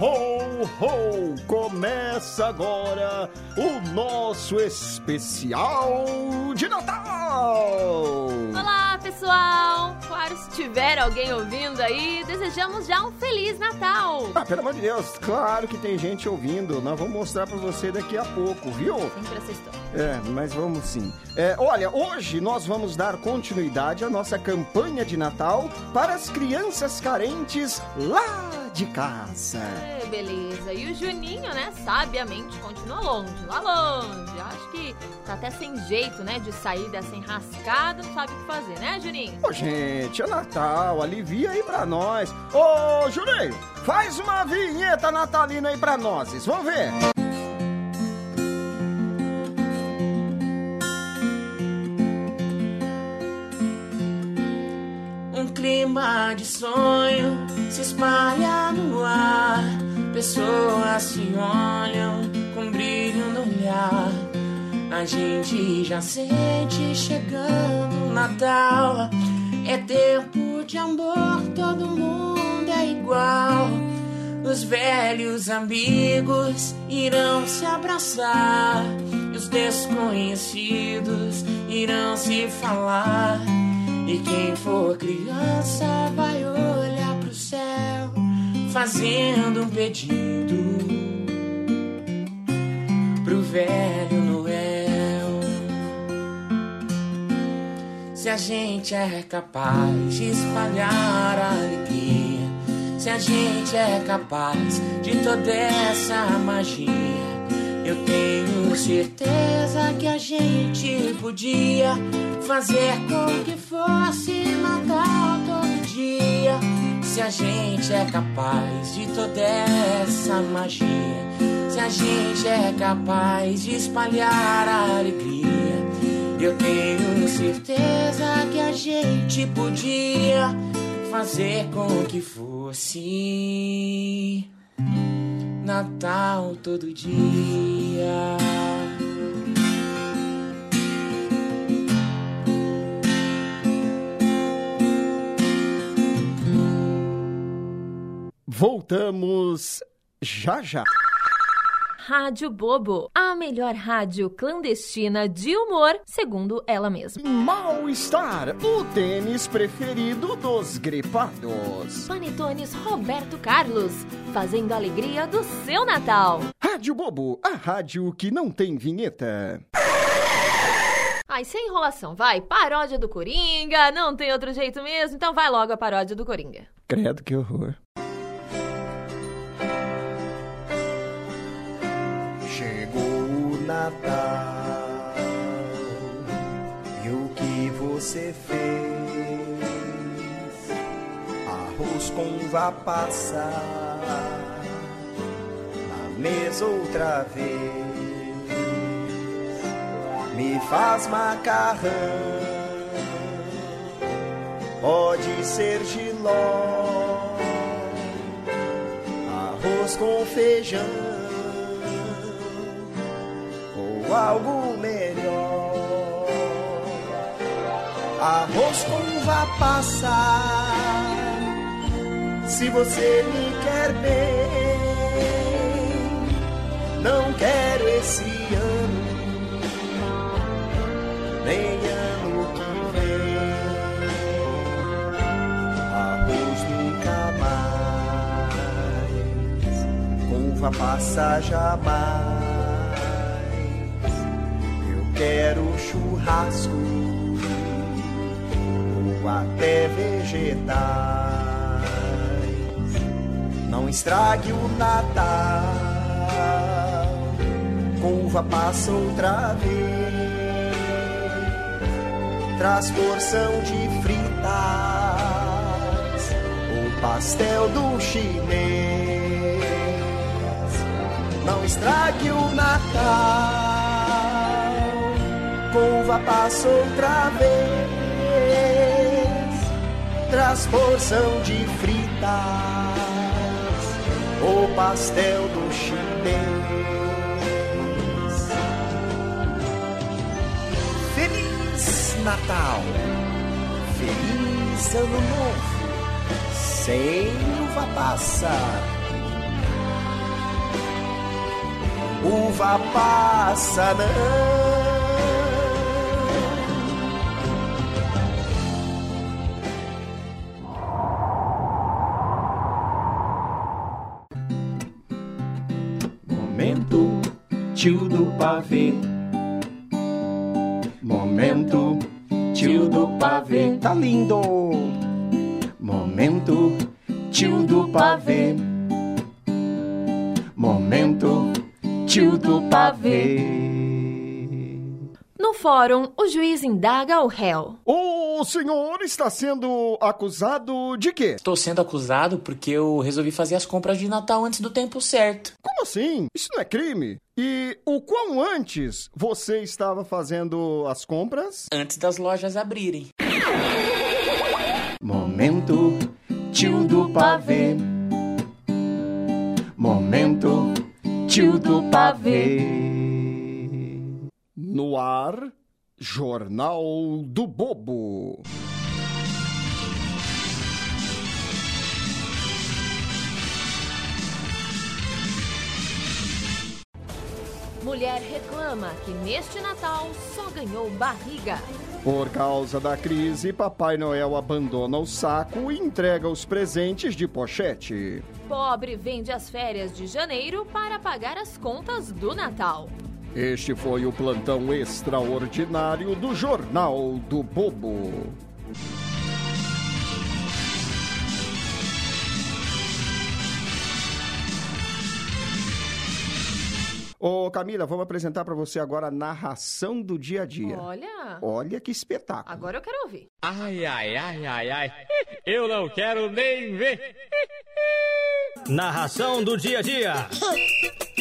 Ho, ho! Começa agora o nosso especial de Natal! Olá, pessoal! Claro, se tiver alguém ouvindo aí, desejamos já um Feliz Natal! Ah, pelo amor de Deus, claro que tem gente ouvindo. Nós vamos mostrar pra você daqui a pouco, viu? Sempre essa história. É, mas vamos sim. É, olha, hoje nós vamos dar continuidade à nossa campanha de Natal para as crianças carentes lá de casa. É, beleza. E o Juninho, né, sabiamente continua longe, lá longe. Acho que tá até sem jeito, né, de sair dessa enrascada, não sabe o que fazer, né, Juninho? Ô, gente, é Natal, alivia aí pra nós. Ô, Juninho, faz uma vinheta natalina aí pra nós, vamos ver. Um clima de sonho se espalha no ar. Pessoas se olham com brilho no olhar. A gente já sente chegando o Natal. É tempo de amor, todo mundo é igual. Os velhos amigos irão se abraçar. E os desconhecidos irão se falar. E quem for criança vai fazendo um pedido pro velho Noel. Se a gente é capaz de espalhar a alegria, se a gente é capaz de toda essa magia. Eu tenho certeza que a gente podia fazer com que fosse Natal todo dia. Se a gente é capaz de toda essa magia, se a gente é capaz de espalhar a alegria, eu tenho certeza que a gente podia fazer com que fosse. Natal todo dia. Voltamos já já. Rádio Bobo, a melhor rádio clandestina de humor, segundo ela mesma. Mal-estar, o tênis preferido dos gripados. Panetones Roberto Carlos, fazendo a alegria do seu Natal. Rádio Bobo, a rádio que não tem vinheta. Ai, sem enrolação, vai. Paródia do Coringa, não tem outro jeito mesmo, então vai logo a paródia do Coringa. Credo que horror. Natal. E o que você fez? Arroz com uva passa na mesa outra vez. Me faz macarrão, pode ser giló, arroz com feijão algo melhor. Arroz com uva passa, se você me quer bem, não quero esse ano, nem ano que vem. Arroz nunca mais, com uva passa jamais. Quero churrasco ou até vegetais. Não estrague o Natal com uva passa outra vez. Traz porção de fritas ou pastel do chinês. Não estrague o Uva passa outra vez. Traz porção de fritas, o pastel do chinês. Feliz Natal, feliz Ano Novo, sem uva passa. Uva passa não. Tio do pavê. Momento tio do pavê. Tá lindo! Momento tio do pavê. Momento tio do pavê. No fórum, o juiz indaga ao réu. O senhor está sendo acusado de quê? Estou sendo acusado porque eu resolvi fazer as compras de Natal antes do tempo certo. Como assim? Isso não é crime? E o quão antes você estava fazendo as compras? Antes das lojas abrirem. Momento tio do pavê. Momento tio do pavê. No ar, Jornal do Bobo. Mulher reclama que neste Natal só ganhou barriga. Por causa da crise, Papai Noel abandona o saco e entrega os presentes de pochete. Pobre vende as férias de janeiro para pagar as contas do Natal. Este foi o plantão extraordinário do Jornal do Bobo. Ô Camila, vamos apresentar para você agora a narração do dia a dia. Olha, Olha que espetáculo. agora eu quero ouvir. Ai, ai, ai, ai, ai. Eu não quero nem ver. Narração do dia a dia.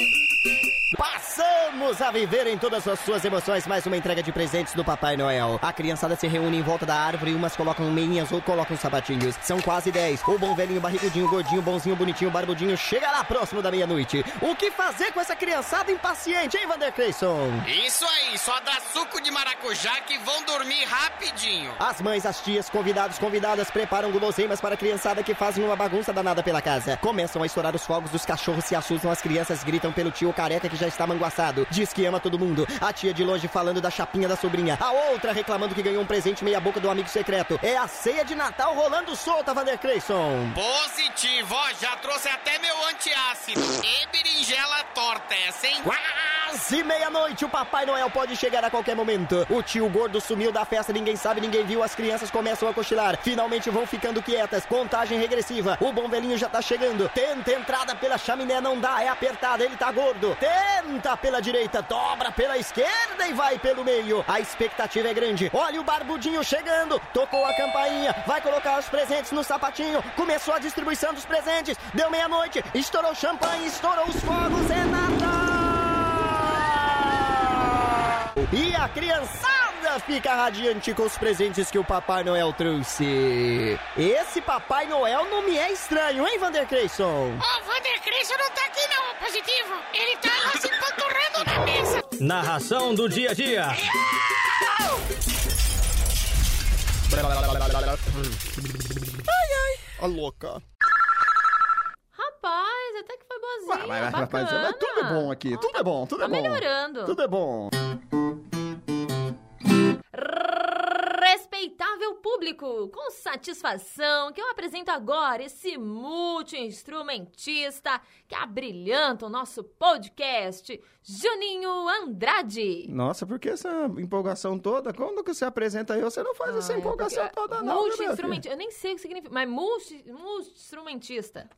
Passamos a viver em todas as suas emoções mais uma entrega de presentes do Papai Noel. A criançada se reúne em volta da árvore, umas colocam meinhas ou colocam sapatinhos. São quase 10. O bom velhinho, barrigudinho, gordinho, bonzinho, bonitinho, barbudinho chega lá próximo da meia-noite. O que fazer com essa criançada impaciente, hein, Vander Creyson? Isso aí, só dá suco de maracujá que vão dormir rapidinho. As mães, as tias, convidados, convidadas preparam guloseimas para a criançada que fazem uma bagunça danada pela casa. Começam a estourar os fogos dos cachorros, se assustam, as crianças gritam pelo tio careca que já está manguaçado. Diz que ama todo mundo. A tia de longe falando da chapinha da sobrinha. A outra reclamando que ganhou um presente meia boca do amigo secreto. É a ceia de Natal rolando solta, Vander Creyson. Positivo, ó, já trouxe até meu antiácido. E berinjela torta essa, hein? Quase meia-noite, o Papai Noel pode chegar a qualquer momento. O tio gordo sumiu da festa, ninguém sabe, ninguém viu. As crianças começam a cochilar. Finalmente vão ficando quietas. Contagem regressiva. O bom velhinho já tá chegando. Tenta entrada pela chaminé, não dá, é apertada, ele tá gordo. Tenta pela direita, dobra pela esquerda e vai pelo meio. A expectativa é grande. Olha o barbudinho chegando. Tocou a campainha, vai colocar os presentes no sapatinho. Começou a distribuição dos presentes. Deu meia-noite, estourou champanhe, estourou os fogos. É Natal! E a criançada fica radiante com os presentes que o Papai Noel trouxe. Esse Papai Noel não me é estranho, hein, Vander Creyson? Ô, Vander Cristo não tá aqui não, positivo. Ele tá lá se. Narração do dia a dia. A louca. Rapaz, até que foi boazinha, Mas, mas tudo é bom aqui. Tudo é bom, tudo Tá é bom. melhorando. Tudo é bom. Público, com satisfação que eu apresento agora esse multi-instrumentista que abrilhanta o nosso podcast, Juninho Andrade. Nossa, por que essa empolgação toda? Quando que você apresenta eu, você não faz essa Ah, é empolgação porque- toda, não. né, Multi-instrumentista, eu nem sei o que significa, mas multi- multi-instrumentista. filho?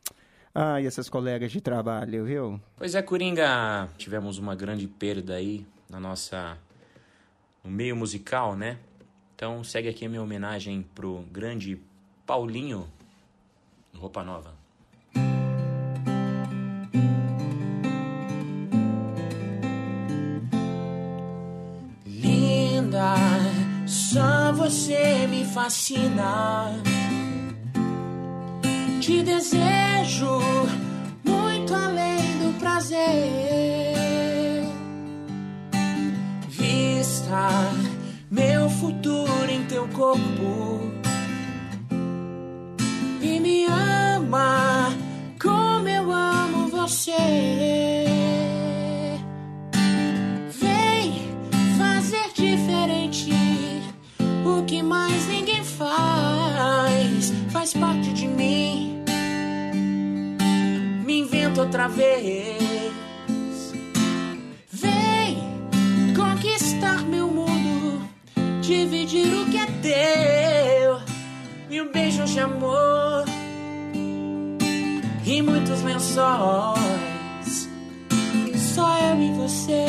Ai, essas colegas de trabalho, viu? Pois é, Coringa, tivemos uma grande perda aí na nossa. no meio musical, né? Então segue aqui a minha homenagem pro grande Paulinho Roupa Nova. Linda, só você me fascina. Te desejo muito além do prazer. Vista corpo e me ama como eu amo você. Vem fazer diferente o que mais ninguém faz. Faz parte de mim. Me invento outra vez. De amor e muitos lençóis. Só eu e você,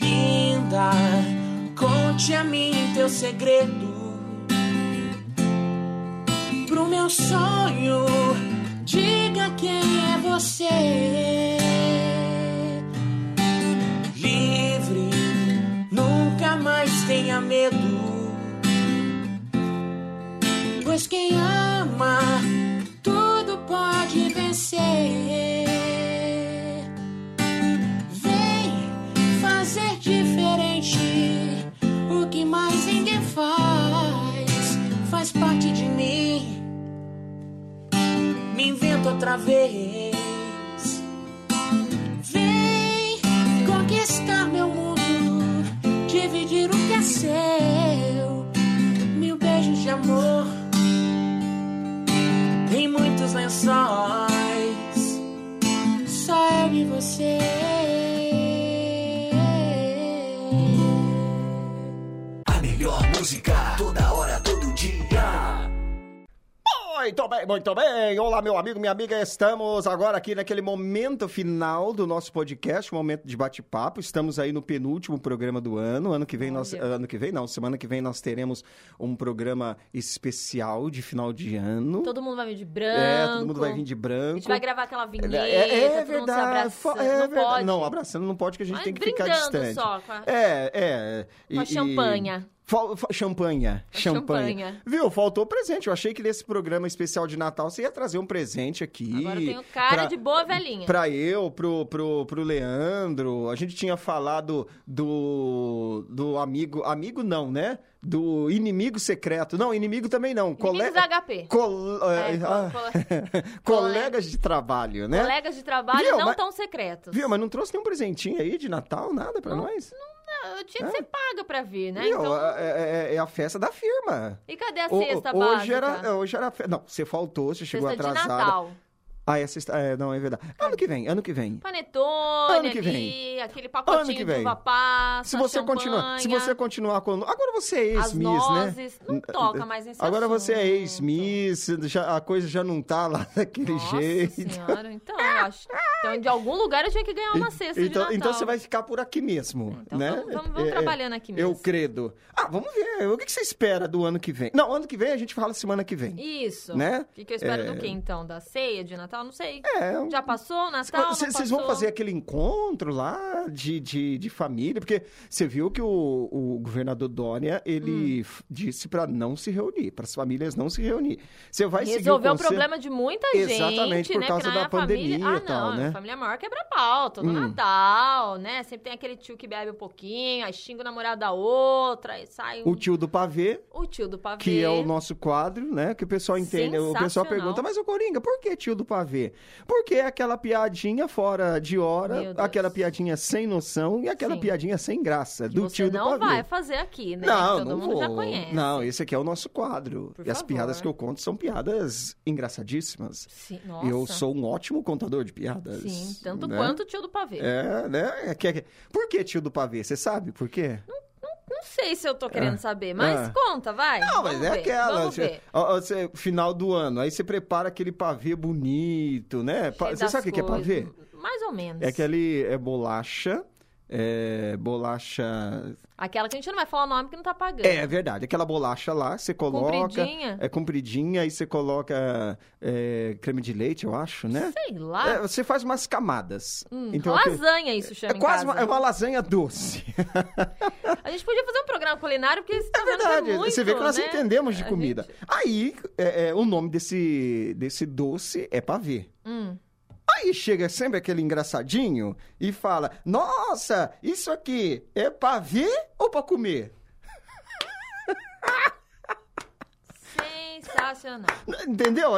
linda. Conte a mim teu segredo pro meu sonho. Pois quem ama, tudo pode vencer. Vem fazer diferente o que mais ninguém faz. Faz parte de mim. Me invento outra vez. Vem conquistar meu mundo, dividir o que é seu. Eu Muito bem, muito bem. Olá, meu amigo, minha amiga. Estamos agora aqui naquele momento final do nosso podcast, momento de bate-papo. Estamos aí no penúltimo programa do ano. Ano que vem nós, ano que vem não, semana que vem nós teremos um programa especial de final de ano. Todo mundo vai vir de branco. É, todo mundo vai vir de A branco. gente vai gravar aquela vinheta, É, é verdade. É não verdade. Não, abraçando não pode, que a gente tem que ficar distante. só a- É, é. Com a champanha. Fal- fa- champanha. Champanha. champanha. Viu? Faltou presente. Eu achei que nesse programa especial de Natal você ia trazer um presente aqui. Agora eu tenho cara pra- de boa velhinha. Pra eu, pro, pro, pro Leandro. A gente tinha falado do, do amigo. Amigo não, né? Do inimigo secreto. Não, inimigo também não. Inimigos da HP. Col- É, é, ah, Colegas de trabalho, né? Colegas de trabalho Viu, não mas- tão secretos. Viu, mas não trouxe nenhum presentinho aí de Natal, nada pra nós? Não, eu tinha que ser paga pra vir, né? Viu, Então, é, é- é a festa da firma. e cadê a O- cesta o- hoje básica? era, hoje era. Não, você faltou, você chegou de atrasada. Natal. Ah, é sexta... é, não, é verdade. Ano que vem, ano que vem. Panetone Ano que ali, vem. aquele Ano pacotinho que de vem. uva passa, Se você continuar, se você continuar com agora você é ex-miss, né? Não toca mais nesse Agora você é assunto. ex-miss, a coisa já não tá lá daquele Nossa jeito. senhora, então eu acho. Então, de algum lugar eu tinha que ganhar uma cesta de então, Natal. então você vai ficar por aqui mesmo, Então né? vamos- vamos- vamos trabalhando aqui Eu mesmo. credo. Ah, vamos ver. O que que você espera do ano que vem? Não, ano que vem a gente fala semana que vem. Isso. Né? O que, que eu espero É. do quê, então? Da ceia de Natal? Não sei. É, Já passou Natal? Vocês vão fazer aquele encontro lá de, de, de família? Porque você viu que o, o governador Dória, ele Hum. disse para não se reunir, para as famílias não se reunir. Você vai seguir Resolver o conselho- problema de muita Exatamente, gente, por né? causa da minha família... pandemia e ah, tal, não, né? a família maior quebra pau, todo Hum. Natal, né? Sempre tem aquele tio que bebe um pouquinho, aí xinga o namorado da outra, aí sai um... O tio do pavê, o tio do pavê. que é o nosso quadro, né? Que o pessoal entende. O pessoal pergunta, mas o Coringa, por que tio do pavê? Porque é aquela piadinha fora de hora, aquela piadinha sem noção e aquela Sim. piadinha sem graça Que do você tio do não vai fazer aqui, né? Não, todo não mundo já vou. conhece. Não, esse aqui é o nosso quadro. Por e as favor. piadas que eu conto são piadas engraçadíssimas. Sim, nossa. Eu sou um ótimo contador de piadas. Sim, tanto né? quanto o tio do pavê. É, né? É é- Por que tio do pavê? Você sabe por quê? Não sei se eu tô querendo saber, mas Ah. conta, vai. Não, mas é ver, aquela. Você- você- final do ano, aí você prepara aquele pavê bonito, né? Cheio Você sabe o que é pavê? Mais ou menos. É aquele. É bolacha. É. Bolacha. Aquela que a gente não vai falar o nome que não tá pagando. É, é verdade. Aquela bolacha lá, você coloca. Compridinha? É compridinha, aí você coloca é, creme de leite, eu acho, né? Sei lá. É, você faz umas camadas. Hum, Então, lasanha isso chama É quase uma, é uma lasanha doce. A gente podia fazer um programa culinário, porque isso tá É verdade. é muito, você vê que nós né? entendemos de comida. gente- Aí, é, é, o nome desse, desse doce é pavê. Hum. Aí chega sempre aquele engraçadinho e fala: Nossa, isso aqui é pra ver ou pra comer? Sensacional. Entendeu?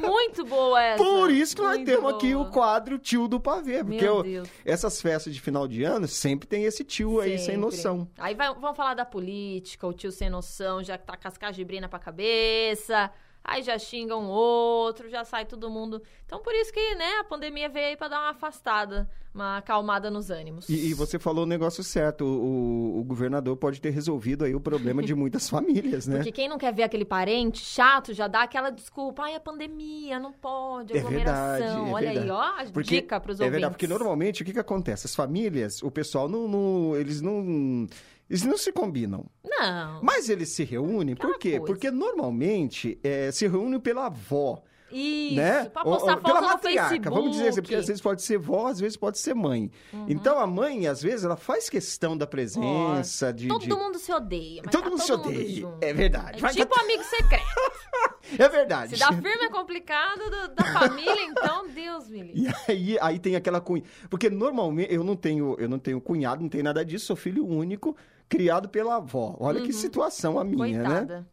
Muito boa essa. Por isso que nós Muito temos aqui boa. o quadro tio do pavê. Porque eu- essas festas de final de ano sempre tem esse tio aí sem Sempre. noção. Aí vai- vamos falar da política, o tio sem noção, já que tá com as cajibrina pra cabeça. Aí já xinga um outro, já sai todo mundo. Então por isso que, né, a pandemia veio aí pra dar uma afastada, uma acalmada nos ânimos. E, e você falou o negócio certo. O, o, governador pode ter resolvido aí o problema de muitas famílias, né? Porque quem não quer ver aquele parente chato já dá aquela desculpa. Ai, a pandemia, não pode, É aglomeração. verdade, é Olha aí, verdade. ó, a Porque- dica pros É ouvintes. verdade, porque normalmente o que, que acontece? As famílias, o pessoal não, não- eles não. Eles não se combinam. Não. Mas eles se reúnem, por Aquela quê? coisa. Porque normalmente é, se reúnem pela avó. Isso, né? pra postar ou pela foto no matriarca, Facebook. Uhum. vamos dizer assim, porque às vezes pode ser vó, às vezes pode ser mãe. Então a mãe, às vezes, ela faz questão da presença, de. Todo de- mundo se odeia, Todo tá mundo se todo mundo odeia. junto. É verdade. É tipo tá- amigo secreto. É verdade. Se dá firme é complicado, do- da família, então, Deus me livre. E aí, aí tem aquela cunha. Porque normalmente eu não tenho, eu não tenho cunhado, não tenho nada disso, sou filho único, criado pela avó. Olha que situação a minha, né? Uhum. Coitada.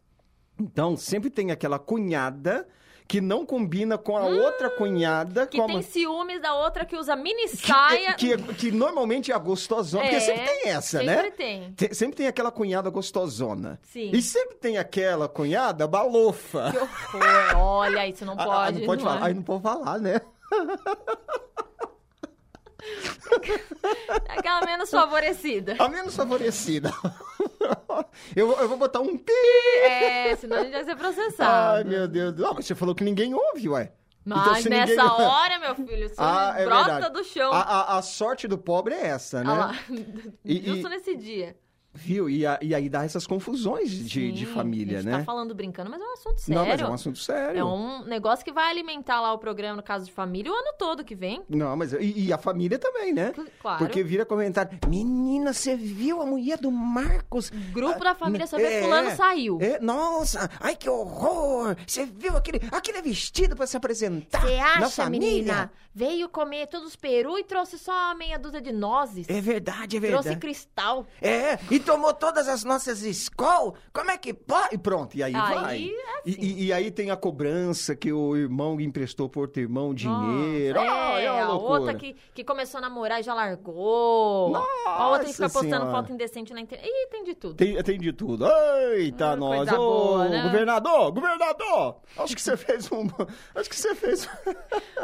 Então, sempre tem aquela cunhada que não combina com a outra cunhada. Hum, Que a tem ma- ciúmes da outra que usa mini que, saia. que, que normalmente é a gostosona, porque É, sempre tem essa, sempre né? tem. Tem- sempre tem aquela cunhada gostosona. Sim. E sempre tem aquela cunhada balofa. Que horror. Olha, isso não Ah, pode. ah, não pode não falar. é? Aí não pode falar, né? Aquela menos favorecida. A menos favorecida. eu, vou- eu vou botar um pi. É, senão a gente vai ser processado. Ai, meu Deus. Ah, mas você falou que ninguém ouve, ué. Mas Então, nessa ninguém- hora, meu filho, isso Ah, é brota verdade. do chão. A, a- a sorte do pobre é essa, né? Olha lá. E- Justo e- nesse dia. Viu? E, a- e aí dá essas confusões de, de Sim, família, a gente né? tá falando brincando, mas é um assunto sério. Não, mas é um assunto sério. É um negócio que vai alimentar lá o programa no caso de família o ano todo que vem. Não, mas e, e a família também, né? Claro. Porque vira comentário. Menina, você viu a mulher do Marcos? Grupo da família vê É, fulano saiu. É, nossa, ai que horror! Você viu aquele, aquele vestido pra se apresentar Você acha, família? menina? Veio comer todos os peru e trouxe só meia dúzia de nozes. É verdade, é trouxe verdade. cristal. É, e tomou todas as nossas escolas. Como é que pode? E pronto, e aí, Aí vai. é E- assim. E, e aí tem a cobrança que o irmão emprestou pro outro irmão dinheiro. Nossa, Ai, é, uma a loucura. outra que, que começou a namorar e já largou. a outra que fica Nossa postando Senhora. foto indecente na internet. Ih, tem de tudo. Tem, tem de tudo. Eita, Ah, nós. Ô, boa, né? governador, governador. Acho que você fez um... Acho que você fez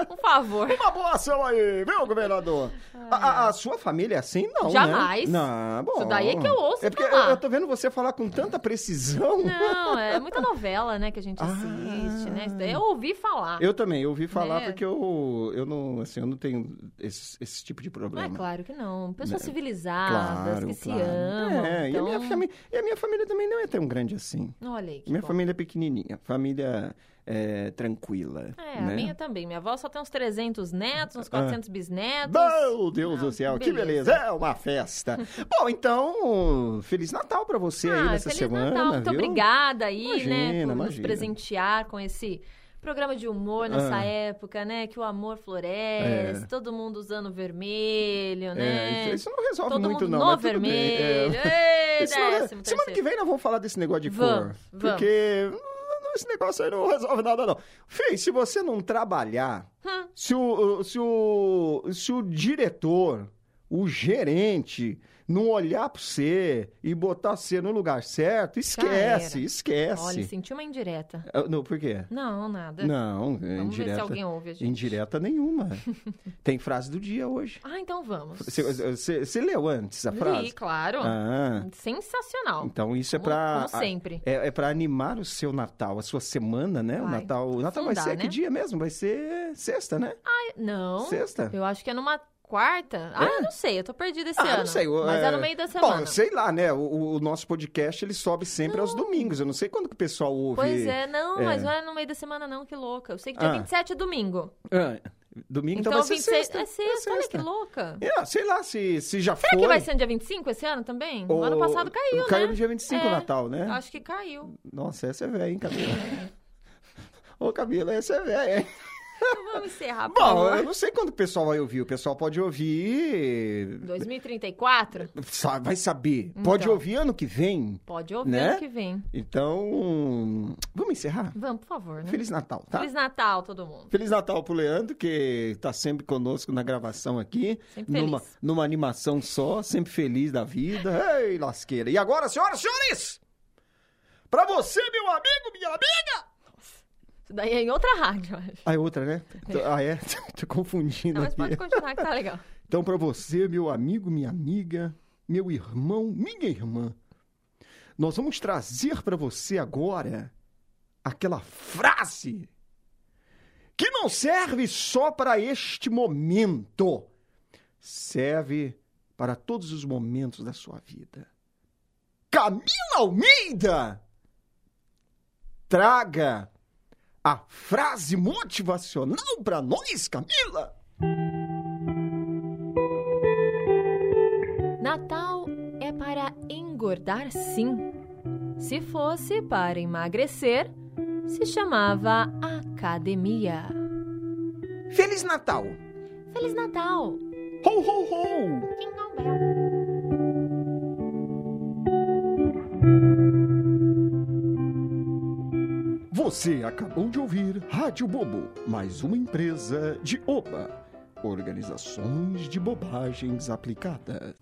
Por favor. uma boa ação aí, viu, governador? A, a- a sua família é assim? Não, Jamais. Né? Não, bom. Isso daí é que eu É porque eu, falar. eu tô vendo você falar com tanta precisão. Não, é muita novela, né, que a gente assiste, né? Isso daí eu ouvi falar. Ah. Eu também, eu ouvi falar É. porque eu, eu não, assim, eu não tenho esse, esse tipo de Não problema. é claro que não. Pessoas Né? civilizadas, Claro, que se claro. amam. É, e, a minha então, família, e a minha família também não é tão grande assim. Olha aí, minha bom. família é pequenininha, família é, tranquila. É, né? a minha também. Minha avó só tem uns 300 netos, uns 400 bisnetos. Meu Deus Ah, do céu, que beleza. beleza, é uma festa. Bom, então, Feliz Natal pra você aí Ah, nessa Feliz semana, Natal. Muito viu? obrigada aí, né, Imagina, por nos imagina. presentear com esse programa de humor nessa Ah. época, né? Que o amor floresce, É. todo mundo usando vermelho, né? É, isso, não resolve Todo muito mundo não, no bem. vermelho. É. Ei, é- décimo Semana que vem nós vamos falar desse negócio de Vamos, cor. vamos. Porque hum, esse negócio aí não resolve nada, não. Fê, se você não trabalhar, Hum. se, o, se, o, se o diretor, o gerente, não olhar pra você e botar você no lugar certo, esquece, esquece. Olha, senti uma indireta. Ah, Não, por quê? Não, nada. Não, Vamos ver se indireta, alguém ouve a gente. indireta nenhuma. Tem frase do dia hoje. Ah, então vamos. Você, você- você leu antes a frase? Li, claro. Ah, Sensacional. então isso é Como- pra... como sempre. É, é para animar o seu Natal, a sua semana, né? O Vai. Natal, o Natal vai ser que né? dia mesmo? Vai ser sexta, né? Não. Sexta? Eu acho que é numa quarta. Ah, eu não sei, eu tô perdida esse Ah, ano. não sei. Mas é... no meio da semana. Bom, sei lá, né? O, o nosso podcast, ele sobe sempre aos domingos. Eu não sei quando que o pessoal ouve... Pois é, não, é. mas não é no meio da semana não, que louca. Eu sei que dia Ah. 27 é domingo. Ah, domingo, então, Então, vai ser 26 sexta. é sexta, olha que louca. É, sei lá se, se já Será foi. que vai ser no dia 25 esse ano também? O ano passado caiu, né? Caiu no dia 25 o É, Natal, né? Acho que caiu. Nossa, essa é velha, hein, Camila? Ô, Camila, essa é velha, hein? Então vamos encerrar, por Bom, favor. eu não sei quando o pessoal vai ouvir. O pessoal pode ouvir. 2034? Sa- Vai saber. Pode Então. ouvir ano que vem. Pode ouvir Né? ano que vem. Então. Vamos encerrar? Vamos, por favor, né? Feliz Natal, tá? Feliz Natal, todo mundo. Feliz Natal pro Leandro, que tá sempre conosco na gravação aqui. Sempre feliz. numa, numa animação só, sempre feliz da vida. Ei, lasqueira. E agora, senhoras e senhores! Pra você, meu amigo, minha amiga! Isso daí é em outra rádio, eu acho. Ah, é outra, né? Ah, é? Tô confundindo Não, mas aqui. pode continuar que tá legal. Então, para você, meu amigo, minha amiga, meu irmão, minha irmã, nós vamos trazer para você agora aquela frase que não serve só para este momento, serve para todos os momentos da sua vida. Camila Almeida! Traga a frase motivacional para nós, Camila! Natal é para engordar, sim. Se fosse para emagrecer, se chamava academia. Feliz Natal! Feliz Natal! Ho, ho, ho! Você acabou de ouvir Rádio Bobo, mais uma empresa de OBA Organizações de Bobagens Aplicadas.